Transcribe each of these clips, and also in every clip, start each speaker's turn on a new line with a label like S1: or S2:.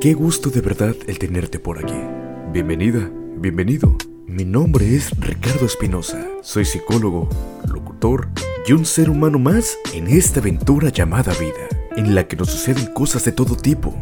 S1: Qué gusto de verdad el tenerte por aquí. Bienvenida, bienvenido. Mi nombre es Ricardo Espinosa. Soy psicólogo, locutor y un ser humano más en esta aventura llamada vida, en la que nos suceden cosas de todo tipo,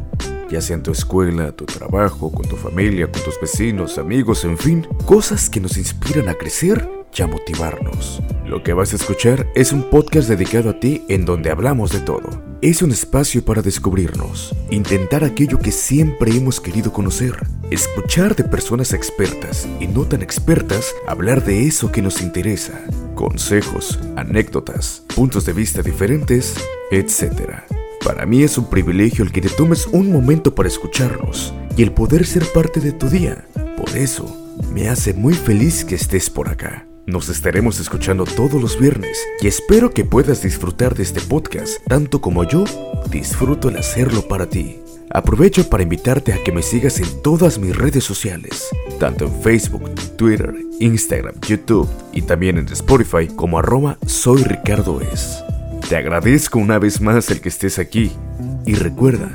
S1: ya sea en tu escuela, tu trabajo, con tu familia, con tus vecinos, amigos, en fin, cosas que nos inspiran a crecer y a motivarnos. Lo que vas a escuchar es un podcast dedicado a ti en donde hablamos de todo. Es un espacio para descubrirnos, intentar aquello que siempre hemos querido conocer, escuchar de personas expertas y no tan expertas hablar de eso que nos interesa, consejos, anécdotas, puntos de vista diferentes, etc. Para mí es un privilegio el que te tomes un momento para escucharnos y el poder ser parte de tu día. Por eso, me hace muy feliz que estés por acá. Nos estaremos escuchando todos los viernes y espero que puedas disfrutar de este podcast tanto como yo disfruto el hacerlo para ti. Aprovecho para invitarte a que me sigas en todas mis redes sociales, tanto en Facebook, Twitter, Instagram, YouTube y también en Spotify como arroba soy Ricardo Es. Te agradezco una vez más el que estés aquí y recuerda,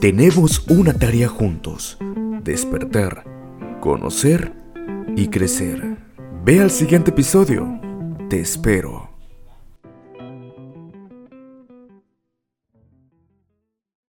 S1: tenemos una tarea juntos, despertar, conocer y crecer. Ve al siguiente episodio. Te espero.